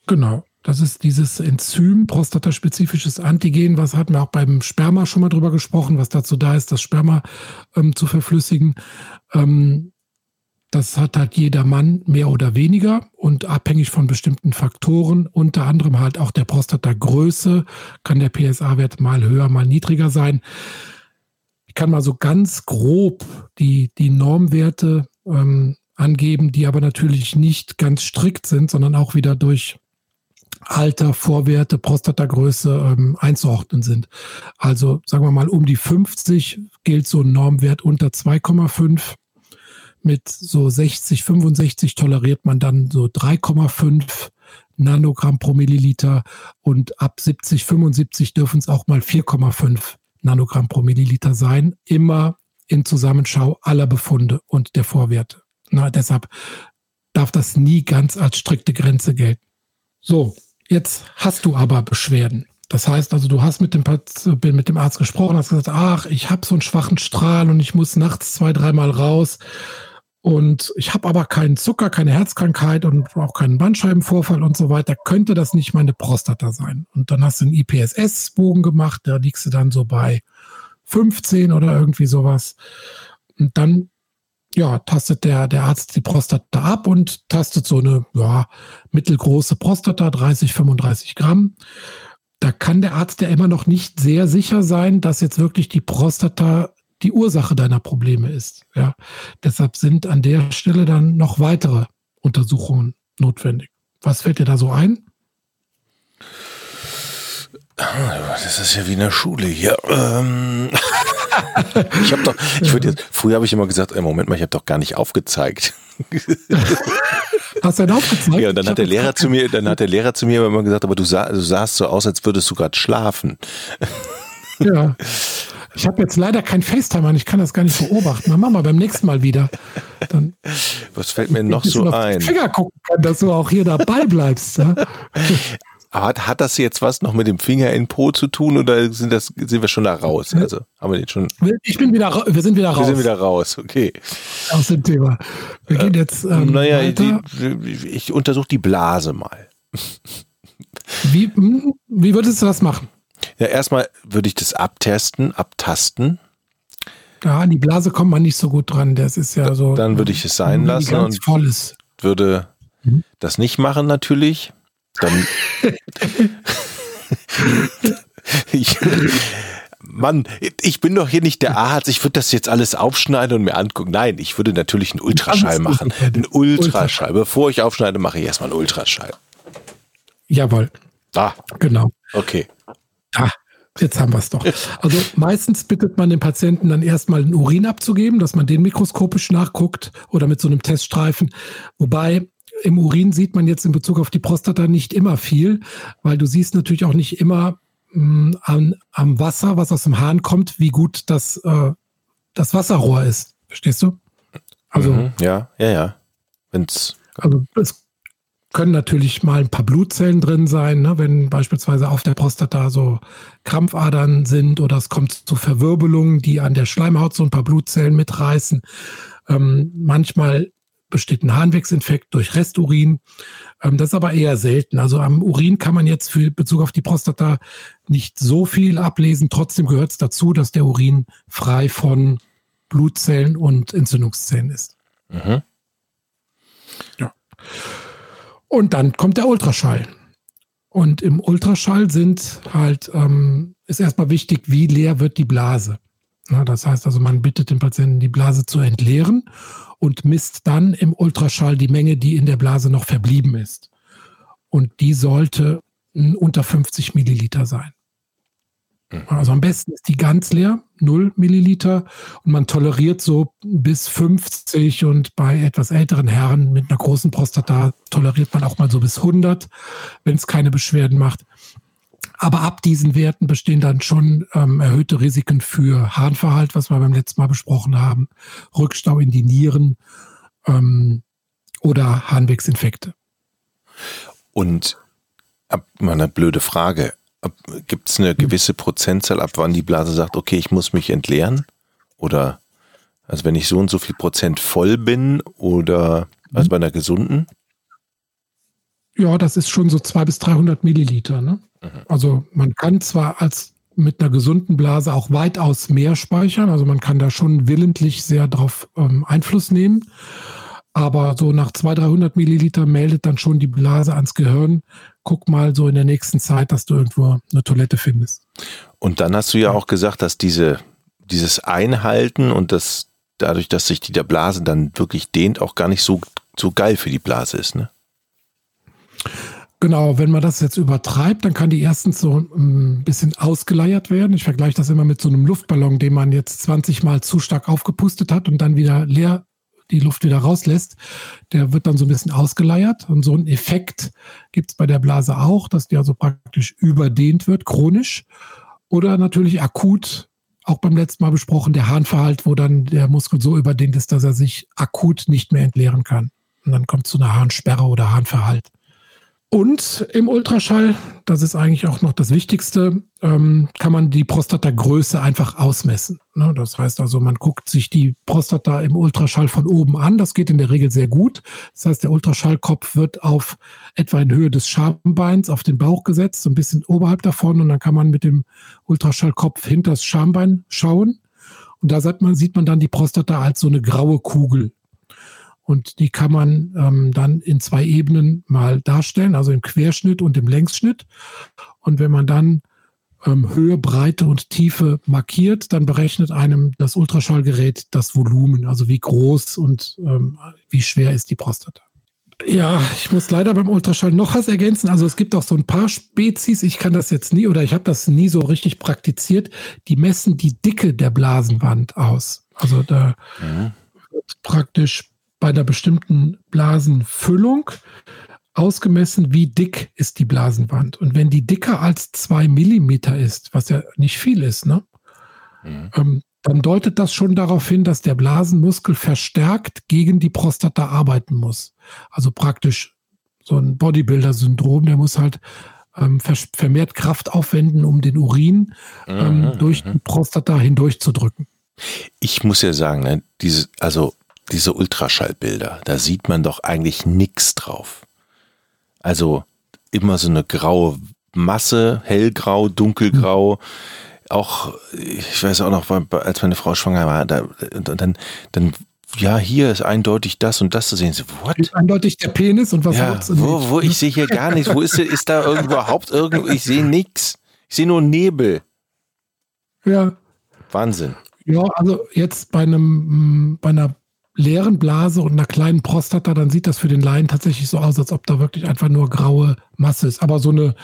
Genau. Das ist dieses Enzym, prostataspezifisches Antigen, was hatten wir auch beim Sperma schon mal drüber gesprochen, was dazu da ist, das Sperma ähm, zu verflüssigen. Ähm, das hat halt jeder Mann mehr oder weniger und abhängig von bestimmten Faktoren, unter anderem halt auch der Prostatagröße, kann der PSA-Wert mal höher, mal niedriger sein. Ich kann mal so ganz grob die, die Normwerte ähm, angeben, die aber natürlich nicht ganz strikt sind, sondern auch wieder durch Alter, Vorwerte, Prostatagröße ähm, einzuordnen sind. Also sagen wir mal, um die 50 gilt so ein Normwert unter 2,5. Mit so 60, 65 toleriert man dann so 3,5 Nanogramm pro Milliliter und ab 70, 75 dürfen es auch mal 4,5 Nanogramm pro Milliliter sein. Immer in Zusammenschau aller Befunde und der Vorwerte. Na, deshalb darf das nie ganz als strikte Grenze gelten. So, Jetzt hast du aber Beschwerden. Das heißt also, du hast mit dem, mit dem Arzt gesprochen, hast gesagt, ach, ich habe so einen schwachen Strahl und ich muss nachts zwei, dreimal raus. Und ich habe aber keinen Zucker, keine Herzkrankheit und auch keinen Bandscheibenvorfall und so weiter. Könnte das nicht meine Prostata sein? Und dann hast du einen IPSS-Bogen gemacht, da liegst du dann so bei 15 oder irgendwie sowas. Und dann ja, tastet der, der Arzt die Prostata ab und tastet so eine ja, mittelgroße Prostata, 30, 35 Gramm. Da kann der Arzt ja immer noch nicht sehr sicher sein, dass jetzt wirklich die Prostata die Ursache deiner Probleme ist. Ja. Deshalb sind an der Stelle dann noch weitere Untersuchungen notwendig. Was fällt dir da so ein? Das ist ja wie in der Schule hier. Ähm. ich habe doch, ich würde jetzt, früher habe ich immer gesagt, ey, Moment mal, ich habe doch gar nicht aufgezeigt. Hast du denn aufgezeigt? Ja, und dann hat der Lehrer zu mir, dann hat der Lehrer zu mir immer gesagt, aber du, sah, du sahst so aus, als würdest du gerade schlafen. Ja. Ich habe jetzt leider kein FaceTime an, ich kann das gar nicht beobachten. Dann machen wir beim nächsten Mal wieder. Dann Was fällt mir noch so ein? Finger gucken kann, dass du auch hier dabei bleibst. Ja? Hat, hat das jetzt was noch mit dem Finger in Po zu tun oder sind, das, sind wir schon da raus? Also haben wir den schon. Ich bin wieder, wir sind wieder raus. Wir sind wieder raus, okay. Aus dem Thema. Wir gehen jetzt. Ähm, naja, ich, ich untersuche die Blase mal. Wie, hm, wie würdest du das machen? Ja, erstmal würde ich das abtesten, abtasten. Ja, an die Blase kommt man nicht so gut dran. Das ist ja so. Dann würde ich es sein lassen und voll ist. würde hm? das nicht machen natürlich. Dann. ich, Mann, ich bin doch hier nicht der Arzt. Ich würde das jetzt alles aufschneiden und mir angucken. Nein, ich würde natürlich einen Ultraschall machen. Ein Ultraschall. Bevor ich aufschneide, mache ich erstmal einen Ultraschall. Jawohl. Da. Genau. Okay. Ah, jetzt haben wir es doch. Also meistens bittet man den Patienten dann erstmal den Urin abzugeben, dass man den mikroskopisch nachguckt oder mit so einem Teststreifen. Wobei im Urin sieht man jetzt in Bezug auf die Prostata nicht immer viel, weil du siehst natürlich auch nicht immer mh, mm, am, am, Wasser, was aus dem Hahn kommt, wie gut das, äh, das Wasserrohr ist. Verstehst du? Also, mhm, ja, ja, ja. Wenn's also es können natürlich mal ein paar Blutzellen drin sein, ne? wenn beispielsweise auf der Prostata so Krampfadern sind oder es kommt zu Verwirbelungen, die an der Schleimhaut so ein paar Blutzellen mitreißen. Ähm, manchmal besteht ein Harnwegsinfekt durch Resturin. Ähm, das ist aber eher selten. Also am Urin kann man jetzt für Bezug auf die Prostata nicht so viel ablesen. Trotzdem gehört es dazu, dass der Urin frei von Blutzellen und Entzündungszellen ist. Mhm. Ja. Und dann kommt der Ultraschall. Und im Ultraschall sind halt, ähm, ist erstmal wichtig, wie leer wird die Blase. Na, das heißt also, man bittet den Patienten, die Blase zu entleeren und misst dann im Ultraschall die Menge, die in der Blase noch verblieben ist. Und die sollte unter 50 Milliliter sein. Mhm. Also am besten ist die ganz leer, 0 Milliliter. Und man toleriert so bis 50 und bei etwas älteren Herren mit einer großen Prostata toleriert man auch mal so bis 100, wenn es keine Beschwerden macht. Aber ab diesen Werten bestehen dann schon ähm, erhöhte Risiken für Harnverhalt, was wir beim letzten Mal besprochen haben, Rückstau in die Nieren ähm, oder Harnwegsinfekte. Und mal eine blöde Frage. Gibt es eine gewisse Prozentzahl, ab wann die Blase sagt, okay, ich muss mich entleeren? Oder also wenn ich so und so viel Prozent voll bin oder Also bei einer gesunden? Ja, das ist schon so 200 bis 300 Milliliter. Ne? Mhm. Also man kann zwar als mit einer gesunden Blase auch weitaus mehr speichern. Also man kann da schon willentlich sehr drauf ähm, Einfluss nehmen. Aber so nach 200, 300 Milliliter meldet dann schon die Blase ans Gehirn. Guck mal so in der nächsten Zeit, dass du irgendwo eine Toilette findest. Und dann hast du ja auch gesagt, dass diese, dieses Einhalten und das dadurch, dass sich die der Blase dann wirklich dehnt, auch gar nicht so, so geil für die Blase ist, ne? Genau, wenn man das jetzt übertreibt, dann kann die erstens so ein bisschen ausgeleiert werden. Ich vergleiche das immer mit so einem Luftballon, den man jetzt 20 Mal zu stark aufgepustet hat und dann wieder leer die Luft wieder rauslässt. Der wird dann so ein bisschen ausgeleiert. Und so ein Effekt gibt es bei der Blase auch, dass die also praktisch überdehnt wird, chronisch. Oder natürlich akut, auch beim letzten Mal besprochen, der Harnverhalt, wo dann der Muskel so überdehnt ist, dass er sich akut nicht mehr entleeren kann. Und dann kommt zu einer Harnsperre oder Harnverhalt. Und im Ultraschall, das ist eigentlich auch noch das Wichtigste, ähm, kann man die Prostatagröße einfach ausmessen. Ne? Das heißt also, man guckt sich die Prostata im Ultraschall von oben an. Das geht in der Regel sehr gut. Das heißt, der Ultraschallkopf wird auf etwa in Höhe des Schambeins auf den Bauch gesetzt, so ein bisschen oberhalb davon. Und dann kann man mit dem Ultraschallkopf hinter das Schambein schauen. Und da sieht man, sieht man dann die Prostata als so eine graue Kugel. Und die kann man ähm, dann in zwei Ebenen mal darstellen, also im Querschnitt und im Längsschnitt. Und wenn man dann ähm, Höhe, Breite und Tiefe markiert, dann berechnet einem das Ultraschallgerät das Volumen, also wie groß und ähm, wie schwer ist die Prostata. Ja, ich muss leider beim Ultraschall noch was ergänzen. Also es gibt auch so ein paar Spezies, ich kann das jetzt nie oder ich habe das nie so richtig praktiziert, die messen die Dicke der Blasenwand aus. Also da wird praktisch bei einer bestimmten Blasenfüllung ausgemessen, wie dick ist die Blasenwand. Und wenn die dicker als zwei Millimeter ist, was ja nicht viel ist, ne, mhm. ähm, dann deutet das schon darauf hin, dass der Blasenmuskel verstärkt gegen die Prostata arbeiten muss. Also praktisch so ein Bodybuilder-Syndrom, der muss halt ähm, vermehrt Kraft aufwenden, um den Urin ähm, mhm. durch die Prostata hindurchzudrücken. Ich muss ja sagen, ne, diese, also diese Ultraschallbilder, da sieht man doch eigentlich nichts drauf. Also immer so eine graue Masse, hellgrau, dunkelgrau. Auch, ich weiß auch noch, als meine Frau schwanger war, da, dann, dann, ja, hier ist eindeutig das und das zu sehen. So, what? Ist eindeutig der Penis und was ja, wo, wo, ich sehe hier gar nichts. Wo ist, ist da überhaupt irgendwo? Ich sehe nichts. Ich sehe nur Nebel. Ja. Wahnsinn. Ja, also jetzt bei einem, bei einer leeren Blase und einer kleinen Prostata, dann sieht das für den Laien tatsächlich so aus, als ob da wirklich einfach nur graue Masse ist. Aber so eine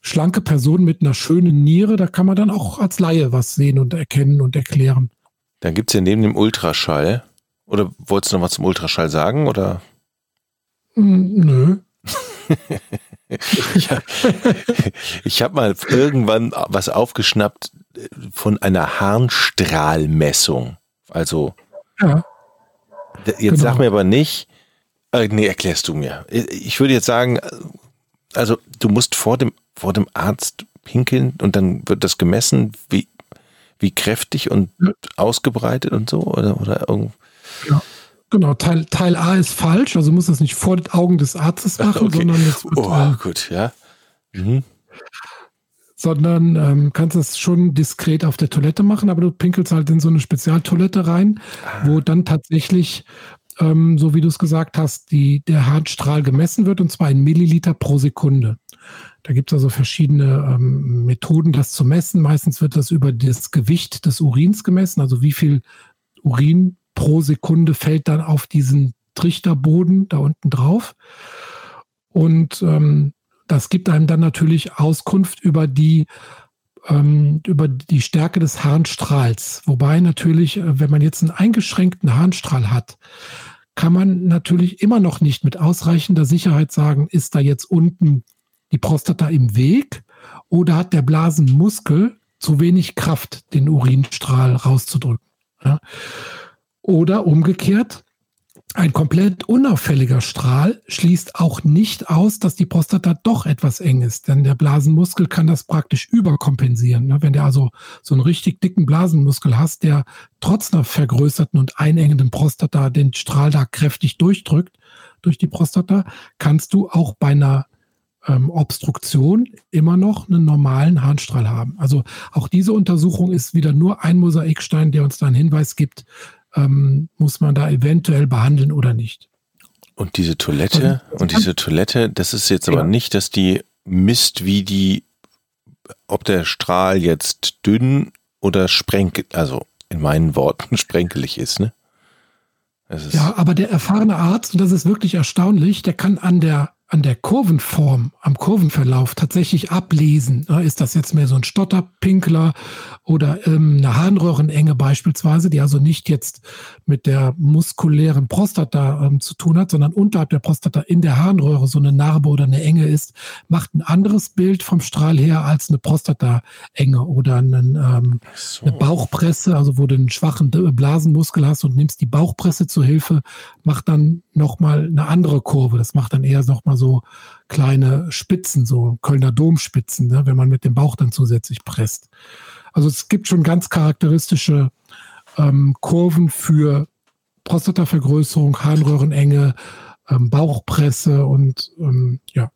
schlanke Person mit einer schönen Niere, da kann man dann auch als Laie was sehen und erkennen und erklären. Dann gibt es ja neben dem Ultraschall, oder wolltest du noch was zum Ultraschall sagen, oder? Hm, nö. ich habe hab mal irgendwann was aufgeschnappt von einer Harnstrahlmessung. Also ja. Jetzt genau. sag mir aber nicht, äh, nee, erklärst du mir. Ich würde jetzt sagen, also du musst vor dem, vor dem Arzt pinkeln und dann wird das gemessen, wie, wie kräftig und ja. ausgebreitet und so oder, oder irgend. Ja. Genau, Teil, Teil A ist falsch, also muss das nicht vor den Augen des Arztes machen, okay. sondern jetzt oh, äh, gut, ja. Mhm sondern ähm, kannst es schon diskret auf der Toilette machen, aber du pinkelst halt in so eine Spezialtoilette rein, ah. wo dann tatsächlich, ähm, so wie du es gesagt hast, die, der Hartstrahl gemessen wird und zwar in Milliliter pro Sekunde. Da gibt es also verschiedene ähm, Methoden, das zu messen. Meistens wird das über das Gewicht des Urins gemessen, also wie viel Urin pro Sekunde fällt dann auf diesen Trichterboden da unten drauf. Und ähm, das gibt einem dann natürlich Auskunft über die ähm, über die Stärke des Harnstrahls. Wobei natürlich, äh, wenn man jetzt einen eingeschränkten Harnstrahl hat, kann man natürlich immer noch nicht mit ausreichender Sicherheit sagen, ist da jetzt unten die Prostata im Weg oder hat der Blasenmuskel zu wenig Kraft, den Urinstrahl rauszudrücken. Oder umgekehrt, ein komplett unauffälliger Strahl schließt auch nicht aus, dass die Prostata doch etwas eng ist, denn der Blasenmuskel kann das praktisch überkompensieren. Ne? Wenn du also so einen richtig dicken Blasenmuskel hast, der trotz einer vergrößerten und einengenden Prostata den Strahl da kräftig durchdrückt, durch die Prostata, kannst du auch bei einer ähm, Obstruktion immer noch einen normalen Harnstrahl haben. Also auch diese Untersuchung ist wieder nur ein Mosaikstein, der uns da einen Hinweis gibt, ähm, muss man da eventuell behandeln oder nicht. Und diese Toilette, und, und diese Toilette, das ist jetzt ja. aber nicht, dass die misst, wie die, ob der Strahl jetzt dünn oder sprenkel, also in meinen Worten sprenkelig ist, ne? Ist ja, aber der erfahrene Arzt, und das ist wirklich erstaunlich, der kann an der an der Kurvenform, am Kurvenverlauf tatsächlich ablesen. Ist das jetzt mehr so ein Stotterpinkler oder ähm, eine Harnröhrenenge beispielsweise, die also nicht jetzt mit der muskulären Prostata ähm, zu tun hat, sondern unterhalb der Prostata in der Harnröhre so eine Narbe oder eine Enge ist, macht ein anderes Bild vom Strahl her als eine Prostata-Enge oder einen, ähm, so. eine Bauchpresse, also wo du einen schwachen Blasenmuskel hast und nimmst die Bauchpresse zur Hilfe, macht dann nochmal eine andere Kurve. Das macht dann eher nochmal so kleine Spitzen, so Kölner Domspitzen, ne, wenn man mit dem Bauch dann zusätzlich presst. Also es gibt schon ganz charakteristische ähm, Kurven für Prostatavergrößerung, Harnröhrenenge, ähm, Bauchpresse und ähm, ja.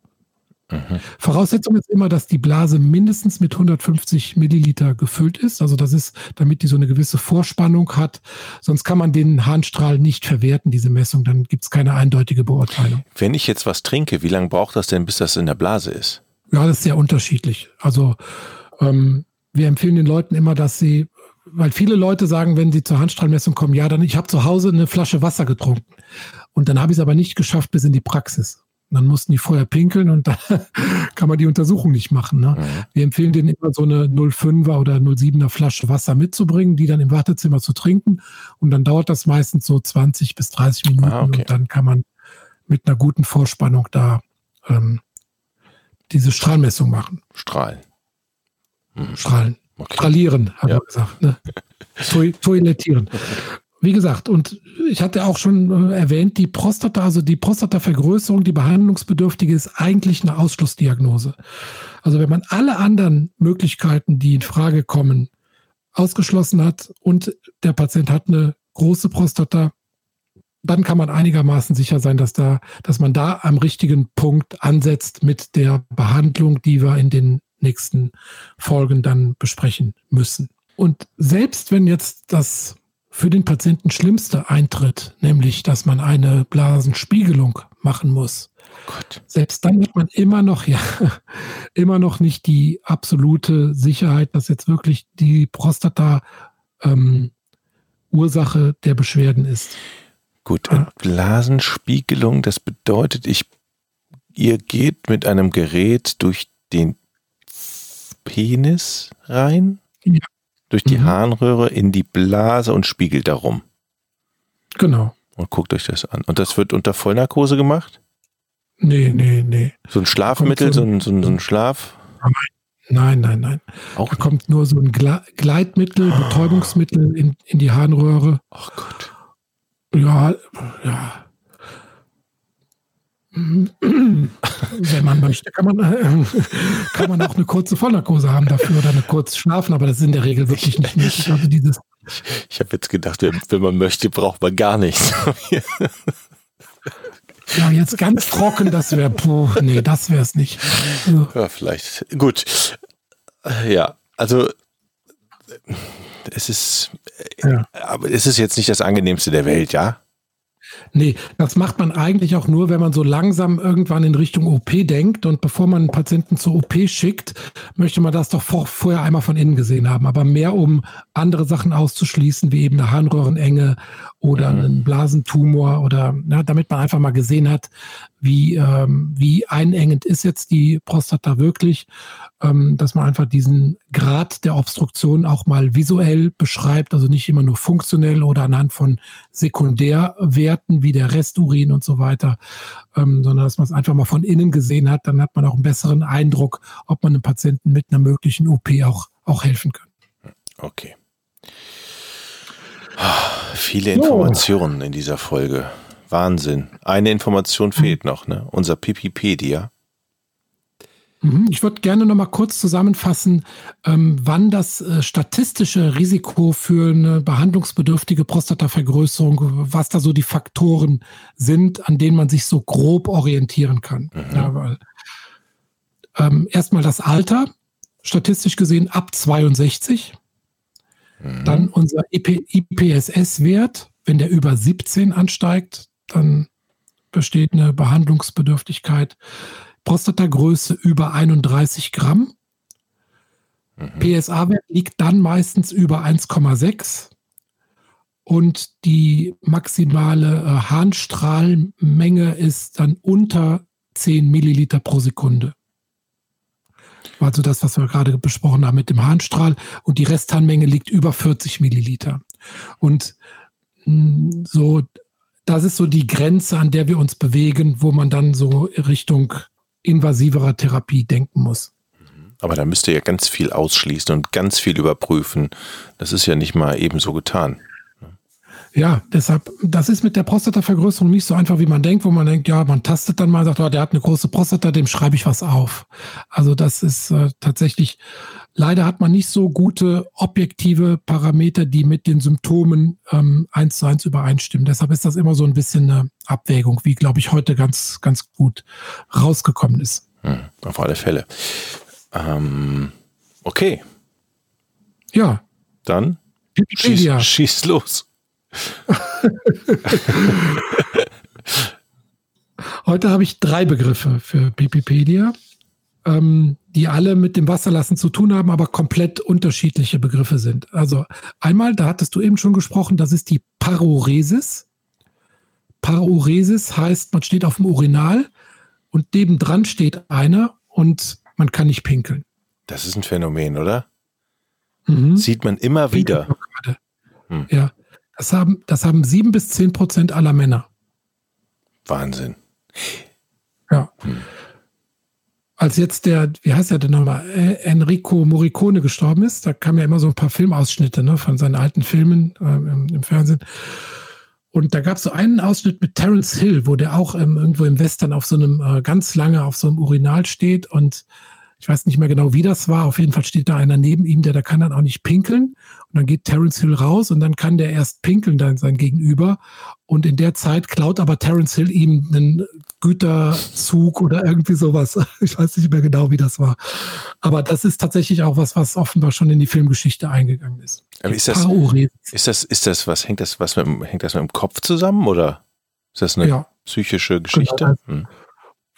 Mhm. Voraussetzung ist immer, dass die Blase mindestens mit 150 Milliliter gefüllt ist. Also das ist, damit die so eine gewisse Vorspannung hat. Sonst kann man den Harnstrahl nicht verwerten, diese Messung. Dann gibt es keine eindeutige Beurteilung. Wenn ich jetzt was trinke, wie lange braucht das denn, bis das in der Blase ist? Ja, das ist sehr unterschiedlich. Also ähm, wir empfehlen den Leuten immer, dass sie, weil viele Leute sagen, wenn sie zur Handstrahlmessung kommen, ja, dann ich habe zu Hause eine Flasche Wasser getrunken. Und dann habe ich es aber nicht geschafft bis in die Praxis. Dann mussten die vorher pinkeln und dann kann man die Untersuchung nicht machen. Ne? Mhm. Wir empfehlen denen immer so eine 05er oder 07er Flasche Wasser mitzubringen, die dann im Wartezimmer zu trinken. Und dann dauert das meistens so 20 bis 30 Minuten ah, okay. und dann kann man mit einer guten Vorspannung da ähm, diese Strahlmessung machen. Strahlen. Strahlen. Okay. Strahlieren, haben ja. wir gesagt. Ne? Toilettieren. Wie gesagt, und ich hatte auch schon äh, erwähnt, die Prostata, also die Prostatavergrößerung, die behandlungsbedürftige, ist eigentlich eine Ausschlussdiagnose. Also wenn man alle anderen Möglichkeiten, die in Frage kommen, ausgeschlossen hat und der Patient hat eine große Prostata, dann kann man einigermaßen sicher sein, dass da, dass man da am richtigen Punkt ansetzt mit der Behandlung, die wir in den nächsten Folgen dann besprechen müssen. Und selbst wenn jetzt das für den Patienten Schlimmste eintritt, nämlich dass man eine Blasenspiegelung machen muss, oh selbst dann hat man immer noch, ja, immer noch nicht die absolute Sicherheit, dass jetzt wirklich die Prostata ähm, Ursache der Beschwerden ist. Gut, und Blasenspiegelung, das bedeutet, ich, ihr geht mit einem Gerät durch den Penis rein, ja. Durch die mhm. Harnröhre in die Blase und spiegelt darum. Genau. Und guckt euch das an. Und das wird unter Vollnarkose gemacht? Nee, nee, nee. So ein Schlafmittel, so ein, so ein, so ein Schlaf? Nein, nein, nein. Auch da kommt nur so ein Gleitmittel, Betäubungsmittel in, in die Harnröhre. Ach Gott. Ja, ja. Wenn man möchte, kann man, äh, kann man auch eine kurze Vollnarkose haben dafür oder eine kurze schlafen, aber das ist in der Regel wirklich nicht möglich. Also dieses ich habe jetzt gedacht, wenn, man möchte, braucht man gar nichts. ja, jetzt ganz trocken, das wäre, nee, das wäre es nicht. Also. Ja, vielleicht. Gut. Ja, also es ist, ja. aber es ist jetzt nicht das angenehmste der Welt, ja? Nee, das macht man eigentlich auch nur, wenn man so langsam irgendwann in Richtung OP denkt und bevor man einen Patienten zur OP schickt, möchte man das doch vor, vorher einmal von innen gesehen haben. Aber mehr, um andere Sachen auszuschließen, wie eben eine Harnröhrenenge oder mhm. einen Blasentumor oder na, damit man einfach mal gesehen hat, wie, ähm, wie einengend ist jetzt die Prostata wirklich, ähm, dass man einfach diesen Grad der Obstruktion auch mal visuell beschreibt, also nicht immer nur funktionell oder anhand von Sekundärwerten wie der Resturin und so weiter, ähm, sondern dass man es einfach mal von innen gesehen hat, dann hat man auch einen besseren Eindruck, ob man einem Patienten mit einer möglichen OP auch, auch helfen kann. Okay. Viele Informationen in dieser Folge. Wahnsinn. Eine Information fehlt noch, ne? Unser Pipipedia. Mhm. Ich würde gerne noch mal kurz zusammenfassen, ähm, wann das äh, statistische Risiko für eine behandlungsbedürftige Prostatavergrößerung, was da so die Faktoren sind, an denen man sich so grob orientieren kann. Mhm. Ja, weil, ähm, erstmal das Alter, statistisch gesehen ab 62. Mhm. Dann unser IPSS-Wert, wenn der über 17 ansteigt, dann besteht eine Behandlungsbedürftigkeit. Prostatagröße über 31 Gramm. Mhm. PSA-Wert liegt dann meistens über 1,6 und die maximale äh, Harnstrahlmenge ist dann unter 10 Milliliter pro Sekunde. Also das, was wir gerade besprochen haben mit dem Harnstrahl und die Restharnmenge liegt über 40 Milliliter. Und mh, mm, so, das ist so die Grenze, an der wir uns bewegen, wo man dann so Richtung invasiverer Therapie denken muss. Aber da müsst ihr ja ganz viel ausschließen und ganz viel überprüfen. Das ist ja nicht mal ebenso getan. Ja, deshalb, das ist mit der Prostatavergrößerung nicht so einfach, wie man denkt, wo man denkt, ja, man tastet dann mal, sagt, oh, der hat eine große Prostata, dem schreibe ich was auf. Also das ist äh, tatsächlich, leider hat man nicht so gute objektive Parameter, die mit den Symptomen ähm, eins zu eins übereinstimmen. Deshalb ist das immer so ein bisschen eine Abwägung, wie, glaube ich, heute ganz, ganz gut rausgekommen ist. Hm, auf alle Fälle. Ähm, okay. Ja. Dann schieß, schieß los. Heute habe ich drei Begriffe für Pipipedia, ähm, die alle mit dem Wasserlassen zu tun haben, aber komplett unterschiedliche Begriffe sind. Also einmal, da hattest du eben schon gesprochen, das ist die Paruresis. Paruresis heißt, man steht auf dem Urinal und nebendran steht einer und man kann nicht pinkeln. Das ist ein Phänomen, oder? Mhm. Sieht man immer wieder. Hm. Ja. Das haben, das haben sieben bis zehn Prozent aller Männer. Wahnsinn. Ja. Hm. Als jetzt der, wie heißt der denn nochmal, Enrico Morricone gestorben ist, da kamen ja immer so ein paar Filmausschnitte ne, von seinen alten Filmen äh, im, im, Fernsehen. Und da gab es so einen Ausschnitt mit Terence Hill, wo der auch ähm, irgendwo im Western auf so einem äh, ganz lange auf so einem Urinal steht und ich weiß nicht mehr genau, wie das war. Auf jeden Fall steht da einer neben ihm, der da kann dann auch nicht pinkeln. Und dann geht Terence Hill raus und dann kann der erst pinkeln, dann sein Gegenüber. Und in der Zeit klaut aber Terence Hill ihm einen Güterzug oder irgendwie sowas. Ich weiß nicht mehr genau, wie das war. Aber das ist tatsächlich auch was, was offenbar schon in die Filmgeschichte eingegangen ist. Aber ist das, ist das, ist das, was hängt das, was mit, hängt das mit dem Kopf zusammen oder ist das eine ja. psychische Geschichte? Genau. Hm.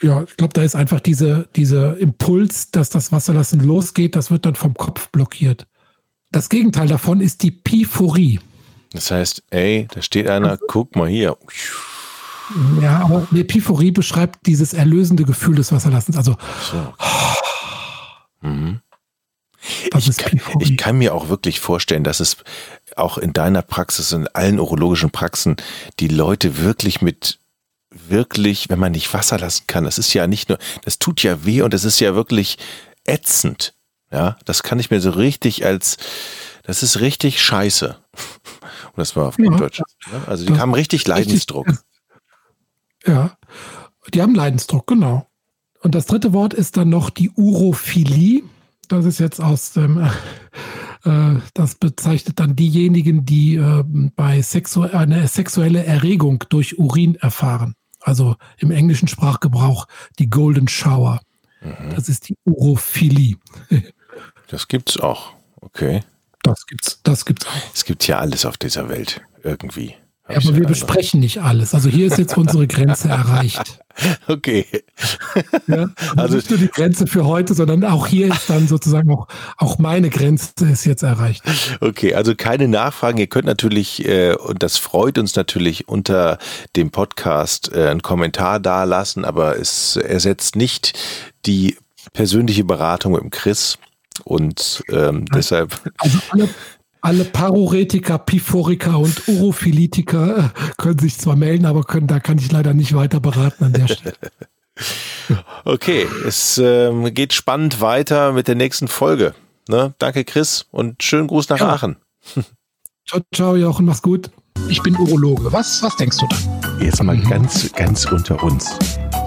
Ja, ich glaube, da ist einfach diese, diese Impuls, dass das Wasserlassen losgeht, das wird dann vom Kopf blockiert. Das Gegenteil davon ist die Piphorie. Das heißt, ey, da steht einer, guck mal hier. Ja, aber die Piphorie beschreibt dieses erlösende Gefühl des Wasserlassens. Also. So. Mhm. Ich kann, ich kann, mir auch wirklich vorstellen, dass es auch in deiner Praxis, in allen urologischen Praxen, die Leute wirklich mit wirklich, wenn man nicht Wasser lassen kann, das ist ja nicht nur, das tut ja weh und das ist ja wirklich ätzend. Ja, das kann ich mir so richtig als, das ist richtig scheiße. Und das war auf ja, Deutsch. Ja, also die haben richtig Leidensdruck. Richtig, ja, die haben Leidensdruck, genau. Und das dritte Wort ist dann noch die Urophilie. Das ist jetzt aus dem, äh, das bezeichnet dann diejenigen, die äh, bei sexu eine sexuelle Erregung durch Urin erfahren. Also im englischen Sprachgebrauch die Golden Shower. Mhm. Das ist die Urophilie. Das gibt's auch. Okay. Das gibt's, das gibt's auch. Es gibt ja alles auf dieser Welt irgendwie. Ja, aber wir besprechen nicht alles. Also hier ist jetzt unsere Grenze erreicht. Okay. Ja, also, also nicht nur die Grenze für heute, sondern auch hier ist dann sozusagen auch, auch meine Grenze ist jetzt erreicht. Okay, also keine Nachfragen. Ihr könnt natürlich, äh, und das freut uns natürlich, unter dem Podcast äh, einen Kommentar dalassen, aber es ersetzt nicht die persönliche Beratung mit dem Chris. Und ähm, deshalb. Also alle, alle Paroretiker, Piphoriker und Urophilitiker äh, können sich zwar melden, aber können, da kann ich leider nicht weiter beraten an der Stelle. Okay, es ähm, geht spannend weiter mit der nächsten Folge. Ne? Danke, Chris, und schönen Gruß nach ja. Aachen. Ciao, ciao, Jochen, mach's gut. Ich bin Urologe. Was, was denkst du da? Jetzt mal ganz, ganz unter uns.